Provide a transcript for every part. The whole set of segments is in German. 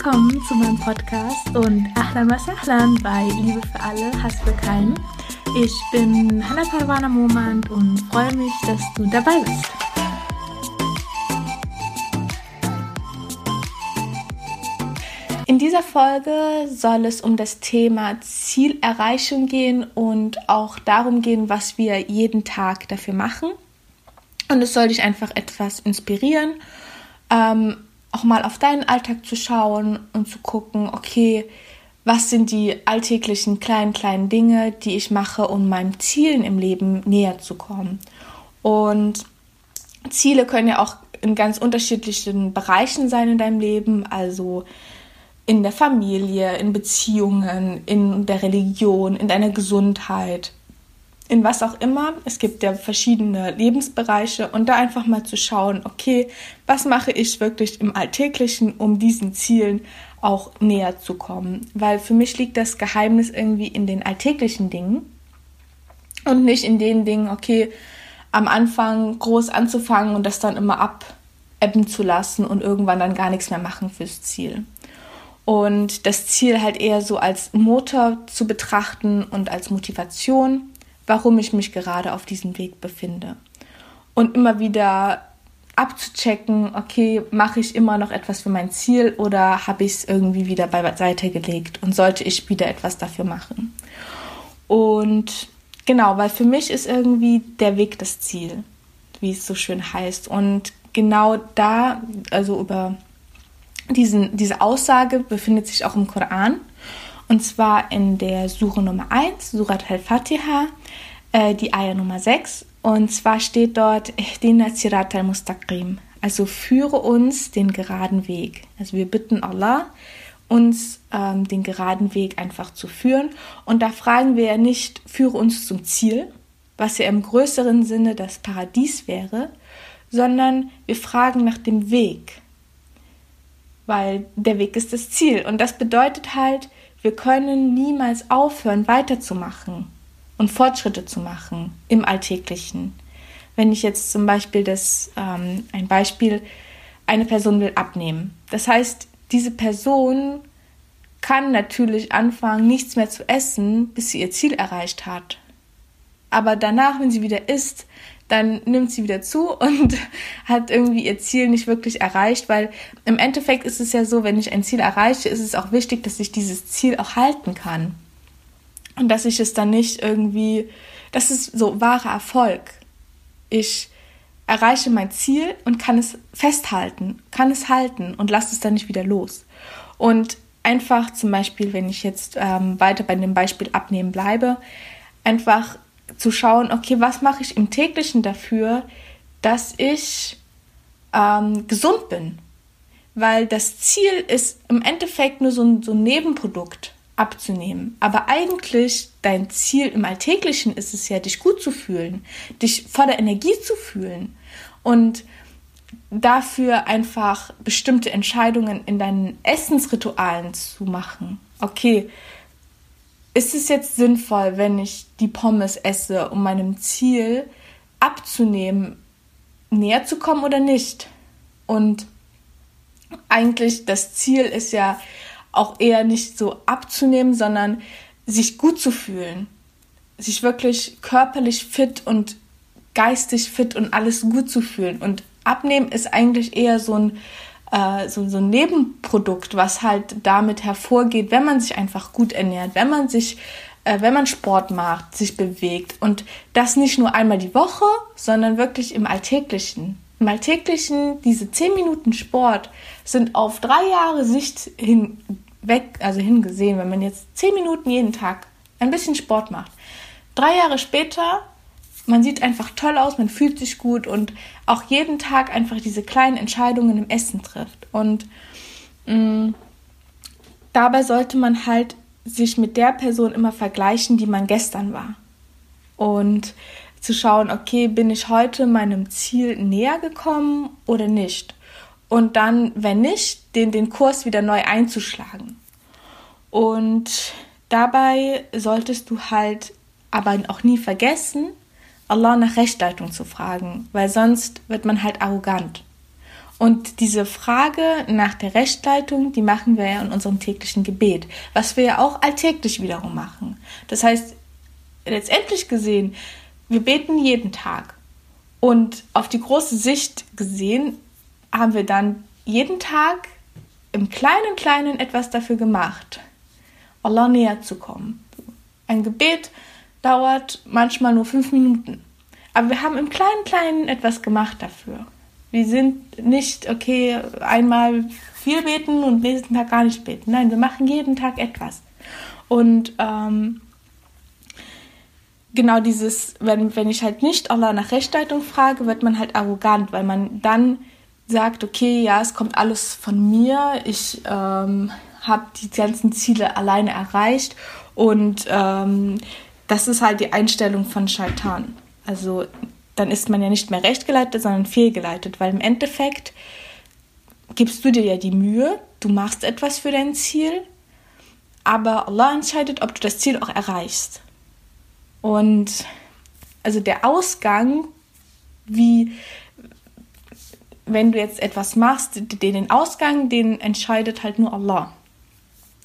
Willkommen zu meinem Podcast und Ahlan was Ahlan bei Liebe für alle, Hass für keinen. Ich bin Hannah Parwana Momand und freue mich, dass du dabei bist. In dieser Folge soll es um das Thema Zielerreichung gehen und auch darum gehen, was wir jeden Tag dafür machen. Und es soll dich einfach etwas inspirieren, ähm, auch mal auf deinen Alltag zu schauen und zu gucken, okay, was sind die alltäglichen kleinen, kleinen Dinge, die ich mache, um meinen Zielen im Leben näher zu kommen. Und Ziele können ja auch in ganz unterschiedlichen Bereichen sein in deinem Leben, also in der Familie, in Beziehungen, in der Religion, in deiner Gesundheit, in was auch immer. Es gibt ja verschiedene Lebensbereiche und da einfach mal zu schauen, okay, was mache ich wirklich im Alltäglichen, um diesen Zielen auch näher zu kommen. Weil für mich liegt das Geheimnis irgendwie in den alltäglichen Dingen und nicht in den Dingen, okay, am Anfang groß anzufangen und das dann immer abebben zu lassen und irgendwann dann gar nichts mehr machen fürs Ziel. Und das Ziel halt eher so als Motor zu betrachten und als Motivation warum ich mich gerade auf diesem Weg befinde. Und immer wieder abzuchecken, okay, mache ich immer noch etwas für mein Ziel oder habe ich es irgendwie wieder beiseite gelegt und sollte ich wieder etwas dafür machen. Und genau, weil für mich ist irgendwie der Weg das Ziel, wie es so schön heißt. Und genau da, also über diesen, diese Aussage befindet sich auch im Koran. Und zwar in der Suche Nummer 1, Surat al-Fatiha, äh, die Eier Nummer 6. Und zwar steht dort, Ihdina Sirat al-Mustaqim. Also führe uns den geraden Weg. Also wir bitten Allah, uns ähm, den geraden Weg einfach zu führen. Und da fragen wir ja nicht, führe uns zum Ziel, was ja im größeren Sinne das Paradies wäre, sondern wir fragen nach dem Weg. Weil der Weg ist das Ziel. Und das bedeutet halt, wir können niemals aufhören, weiterzumachen und Fortschritte zu machen im Alltäglichen. Wenn ich jetzt zum Beispiel das, ähm, ein Beispiel, eine Person will abnehmen. Das heißt, diese Person kann natürlich anfangen, nichts mehr zu essen, bis sie ihr Ziel erreicht hat. Aber danach, wenn sie wieder isst, dann nimmt sie wieder zu und hat irgendwie ihr Ziel nicht wirklich erreicht, weil im Endeffekt ist es ja so, wenn ich ein Ziel erreiche, ist es auch wichtig, dass ich dieses Ziel auch halten kann. Und dass ich es dann nicht irgendwie, das ist so wahrer Erfolg. Ich erreiche mein Ziel und kann es festhalten, kann es halten und lasse es dann nicht wieder los. Und einfach zum Beispiel, wenn ich jetzt ähm, weiter bei dem Beispiel abnehmen bleibe, einfach zu schauen, okay, was mache ich im täglichen dafür, dass ich ähm, gesund bin. Weil das Ziel ist im Endeffekt nur so ein, so ein Nebenprodukt abzunehmen. Aber eigentlich dein Ziel im Alltäglichen ist es ja, dich gut zu fühlen, dich voller Energie zu fühlen und dafür einfach bestimmte Entscheidungen in deinen Essensritualen zu machen. Okay, ist es jetzt sinnvoll, wenn ich die Pommes esse, um meinem Ziel abzunehmen, näher zu kommen oder nicht? Und eigentlich das Ziel ist ja auch eher nicht so abzunehmen, sondern sich gut zu fühlen, sich wirklich körperlich fit und geistig fit und alles gut zu fühlen. Und abnehmen ist eigentlich eher so ein, äh, so, so ein Nebenprodukt, was halt damit hervorgeht, wenn man sich einfach gut ernährt, wenn man sich äh, wenn man Sport macht, sich bewegt und das nicht nur einmal die Woche, sondern wirklich im Alltäglichen. Im Alltäglichen, diese 10 Minuten Sport sind auf drei Jahre Sicht hinweg, also hingesehen, wenn man jetzt 10 Minuten jeden Tag ein bisschen Sport macht. Drei Jahre später, man sieht einfach toll aus, man fühlt sich gut und auch jeden Tag einfach diese kleinen Entscheidungen im Essen trifft. Und mh, mm, dabei sollte man halt sich mit der Person immer vergleichen, die man gestern war. Und zu schauen, okay, bin ich heute meinem Ziel näher gekommen oder nicht? Und dann, wenn nicht, den, den Kurs wieder neu einzuschlagen. Und dabei solltest du halt aber auch nie vergessen, Allah nach Rechtleitung zu fragen, weil sonst wird man halt arrogant. Und diese Frage nach der Rechtleitung, die machen wir ja in unserem täglichen Gebet, was wir ja auch alltäglich wiederum machen. Das heißt, letztendlich gesehen, wir beten jeden Tag. Und auf die große Sicht gesehen, haben wir dann jeden Tag im kleinen, kleinen etwas dafür gemacht, Allah näher zu kommen. Ein Gebet dauert manchmal nur fünf Minuten. Aber wir haben im kleinen, kleinen etwas gemacht dafür. Wir sind nicht, okay, einmal viel beten und nächsten Tag gar nicht beten. Nein, wir machen jeden Tag etwas. Und ähm, genau dieses, wenn, wenn ich halt nicht Allah nach Rechtleitung frage, wird man halt arrogant, weil man dann sagt, okay, ja, es kommt alles von mir, ich ähm, habe die ganzen Ziele alleine erreicht und ähm, das ist halt die Einstellung von Shaitan. Also dann ist man ja nicht mehr rechtgeleitet, sondern fehlgeleitet, weil im Endeffekt gibst du dir ja die Mühe, du machst etwas für dein Ziel, aber Allah entscheidet, ob du das Ziel auch erreichst. Und also der Ausgang, wie wenn du jetzt etwas machst, den Ausgang, den entscheidet halt nur Allah.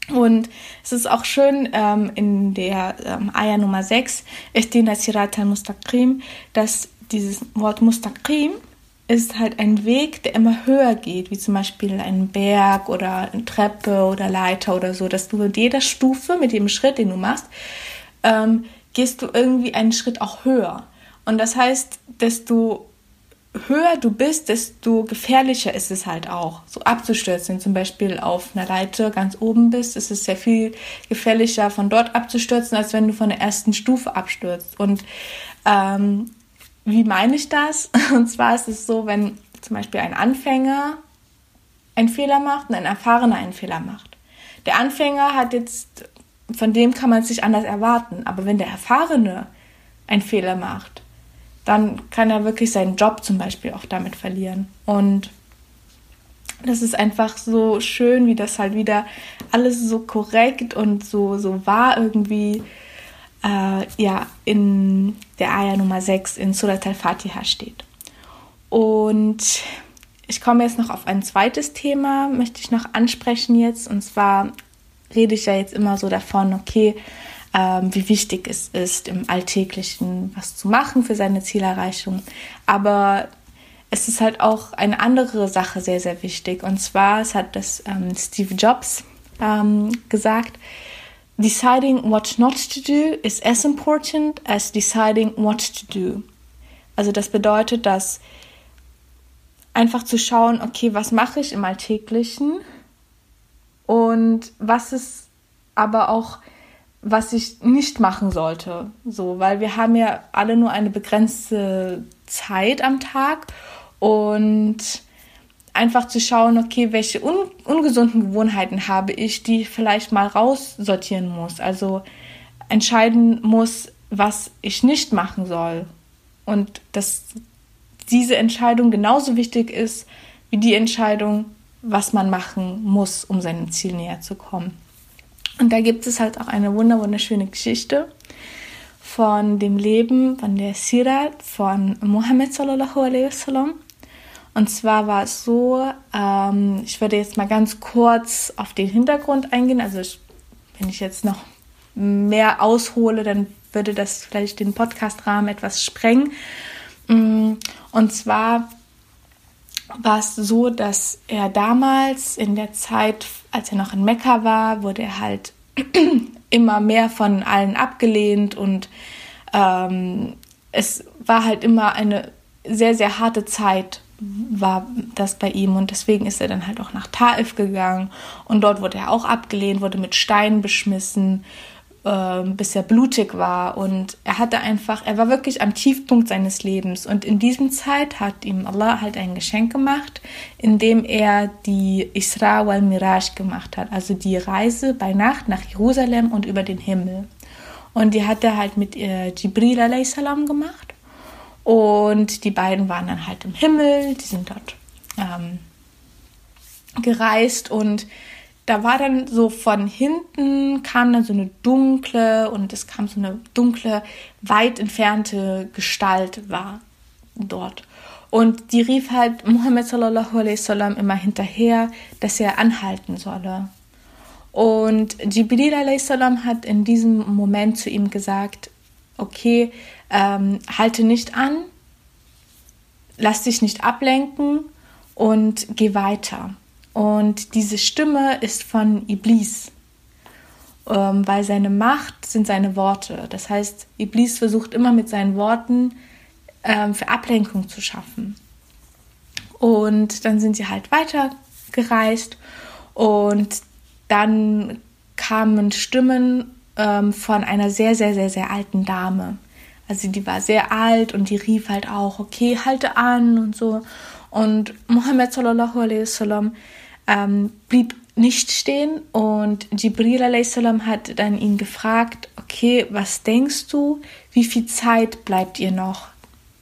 Und es ist auch schön ähm, in der ähm, Ayah Nummer 6, Ihdina Sirat al-Mustaqim, dass dieses Wort Mustaqim ist halt ein Weg, der immer höher geht, wie zum Beispiel ein Berg oder eine Treppe oder Leiter oder so, dass du mit jeder Stufe, mit jedem Schritt, den du machst, ähm, gehst du irgendwie einen Schritt auch höher. Und das heißt, desto höher du bist, desto gefährlicher ist es halt auch, so abzustürzen. Zum Beispiel auf einer Leiter ganz oben bist, ist es sehr viel gefährlicher, von dort abzustürzen, als wenn du von der ersten Stufe abstürzt. Und ähm, wie meine ich das? Und zwar ist es so, wenn zum Beispiel ein Anfänger einen Fehler macht und ein Erfahrener einen Fehler macht. Der Anfänger hat jetzt, von dem kann man es sich anders erwarten, aber wenn der Erfahrene einen Fehler macht, dann kann er wirklich seinen Job zum Beispiel auch damit verlieren. Und das ist einfach so schön, wie das halt wieder alles so korrekt und so, so wahr irgendwie äh, ja, in der Ayah Nummer 6 in Surat al-Fatiha steht. Und ich komme jetzt noch auf ein zweites Thema, möchte ich noch ansprechen jetzt. Und zwar rede ich ja jetzt immer so davon, okay, ähm, wie wichtig es ist, im Alltäglichen was zu machen für seine Zielerreichung. Aber es ist halt auch eine andere Sache sehr, sehr wichtig. Und zwar, es hat das ähm, Steve Jobs ähm, gesagt, deciding what not to do is as important as deciding what to do. Also das bedeutet, dass einfach zu schauen, okay, was mache ich im Alltäglichen und was ist aber auch was ich nicht machen sollte. So, weil wir haben ja alle nur eine begrenzte Zeit am Tag und einfach zu schauen, okay, welche un ungesunden Gewohnheiten habe ich, die ich vielleicht mal raussortieren muss. Also entscheiden muss, was ich nicht machen soll. Und dass diese Entscheidung genauso wichtig ist wie die Entscheidung, was man machen muss, um seinem Ziel näher zu kommen. Und da gibt es halt auch eine wunderschöne Geschichte von dem Leben von der Sirat von Mohammed sallallahu alaihi wasallam. Und zwar war es so, ähm, ich würde jetzt mal ganz kurz auf den Hintergrund eingehen. Also ich, wenn ich jetzt noch mehr aushole, dann würde das vielleicht den Podcast-Rahmen etwas sprengen. Mm, und zwar war es so, dass er damals in der Zeit, als er noch in Mekka war, wurde er halt immer mehr von allen abgelehnt und ähm, es war halt immer eine sehr, sehr harte Zeit war das bei ihm und deswegen ist er dann halt auch nach Taif gegangen und dort wurde er auch abgelehnt, wurde mit Steinen beschmissen äh, bis er blutig war. Und er hatte einfach, er war wirklich am Tiefpunkt seines Lebens. Und in diesem Zeit hat ihm Allah halt ein Geschenk gemacht, indem er die Isra wal Miraj gemacht hat, also die Reise bei Nacht nach Jerusalem und über den Himmel. Und die hat er halt mit äh, Jibril a.s. gemacht. Und die beiden waren dann halt im Himmel, die sind dort ähm, gereist und da war dann so von hinten kam dann so eine dunkle und es kam so eine dunkle, weit entfernte Gestalt war dort. Und die rief halt Muhammad sallallahu alaihi wasallam immer hinterher, dass er anhalten solle. Und Jibril alaihi salam hat in diesem Moment zu ihm gesagt, okay, ähm, halte nicht an, lass dich nicht ablenken und geh weiter. Und diese Stimme ist von Iblis, ähm, weil seine Macht sind seine Worte. Das heißt, Iblis versucht immer mit seinen Worten ähm, für Ablenkung zu schaffen. Und dann sind sie halt weitergereist und dann kamen Stimmen ähm, von einer sehr, sehr, sehr, sehr alten Dame. Also die war sehr alt und die rief halt auch, okay, halte an und so. Und Muhammad sallallahu alaihi wasallam ähm, blieb nicht stehen und Jibril a.s. hat dann ihn gefragt, okay, was denkst du, wie viel Zeit bleibt ihr noch?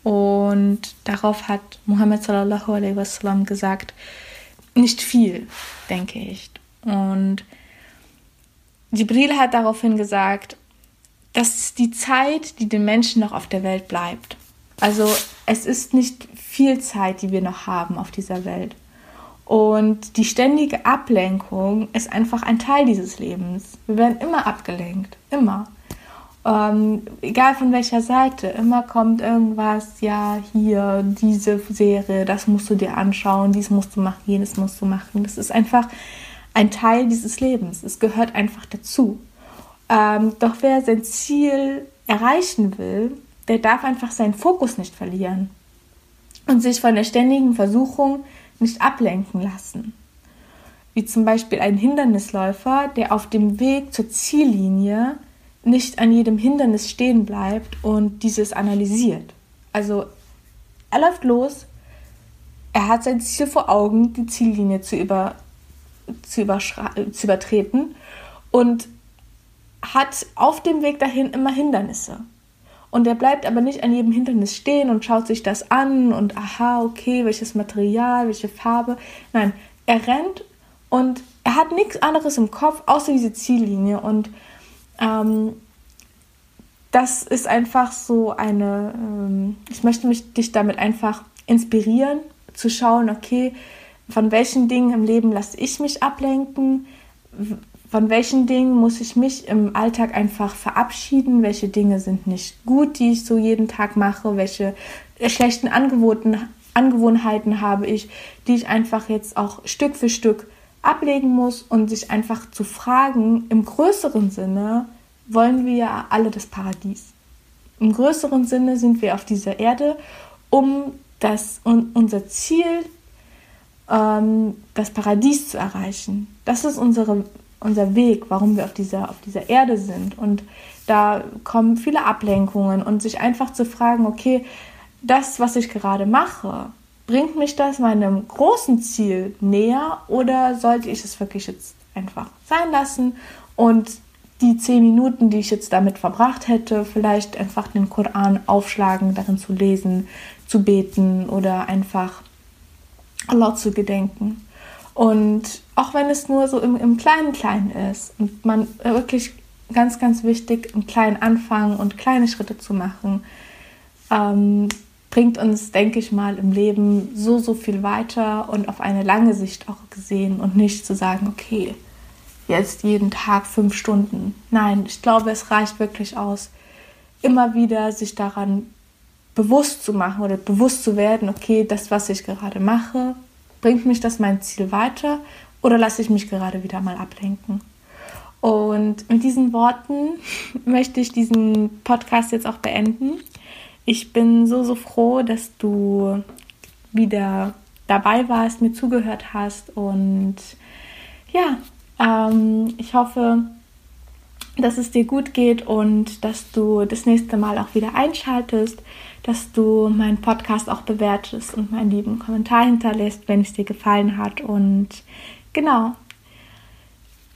Und darauf hat Muhammad sallallahu alaihi wasallam gesagt, nicht viel, denke ich. Und Jibril hat daraufhin gesagt, das ist die Zeit, die den Menschen noch auf der Welt bleibt. Also es ist nicht viel Zeit, die wir noch haben auf dieser Welt. Und die ständige Ablenkung ist einfach ein Teil dieses Lebens. Wir werden immer abgelenkt, immer. Ähm, egal von welcher Seite, immer kommt irgendwas, ja, hier, diese Serie, das musst du dir anschauen, dies musst du machen, jenes musst du machen. Das ist einfach ein Teil dieses Lebens. Es gehört einfach dazu. Ähm, doch wer sein Ziel erreichen will, der darf einfach seinen Fokus nicht verlieren und sich von der ständigen Versuchung nicht ablenken lassen. Wie zum Beispiel ein Hindernisläufer, der auf dem Weg zur Ziellinie nicht an jedem Hindernis stehen bleibt und dieses analysiert. Also er läuft los, er hat sein Ziel vor Augen, die Ziellinie zu, über, zu, zu übertreten und hat auf dem Weg dahin immer Hindernisse. Und er bleibt aber nicht an jedem Hindernis stehen und schaut sich das an und aha, okay, welches Material, welche Farbe. Nein, er rennt und er hat nichts anderes im Kopf außer diese Ziellinie. Und ähm, das ist einfach so eine, ähm, ich möchte mich dich damit einfach inspirieren, zu schauen, okay, von welchen Dingen im Leben lasse ich mich ablenken, von welchen Dingen muss ich mich im Alltag einfach verabschieden, welche Dinge sind nicht gut, die ich so jeden Tag mache, welche schlechten Angewohnheiten habe ich, die ich einfach jetzt auch Stück für Stück ablegen muss und sich einfach zu fragen, im größeren Sinne wollen wir ja alle das Paradies. Im größeren Sinne sind wir auf dieser Erde, um das, um unser Ziel, ähm, das Paradies zu erreichen. Das ist unsere unser Weg, warum wir auf dieser, auf dieser Erde sind. Und da kommen viele Ablenkungen und sich einfach zu fragen, okay, das, was ich gerade mache, bringt mich das meinem großen Ziel näher oder sollte ich es wirklich jetzt einfach sein lassen und die zehn Minuten, die ich jetzt damit verbracht hätte, vielleicht einfach den Koran aufschlagen, darin zu lesen, zu beten oder einfach Allah zu gedenken. Und auch wenn es nur so im, im kleinen Kleinen ist und man wirklich ganz, ganz wichtig, einen kleinen Anfang und kleine Schritte zu machen, ähm, bringt uns, denke ich mal, im Leben so, so viel weiter und auf eine lange Sicht auch gesehen und nicht zu sagen, okay, jetzt jeden Tag fünf Stunden. Nein, ich glaube, es reicht wirklich aus, immer wieder sich daran bewusst zu machen oder bewusst zu werden, okay, das, was ich gerade mache, Bringt mich das mein Ziel weiter oder lasse ich mich gerade wieder mal ablenken? Und mit diesen Worten möchte ich diesen Podcast jetzt auch beenden. Ich bin so, so froh, dass du wieder dabei warst, mir zugehört hast und ja, ähm, ich hoffe, dass es dir gut geht und dass du das nächste Mal auch wieder einschaltest dass du meinen Podcast auch bewertest und meinen lieben Kommentar hinterlässt, wenn es dir gefallen hat. Und genau,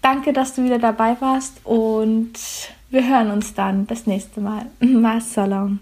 danke, dass du wieder dabei warst und wir hören uns dann das nächste Mal. Salam.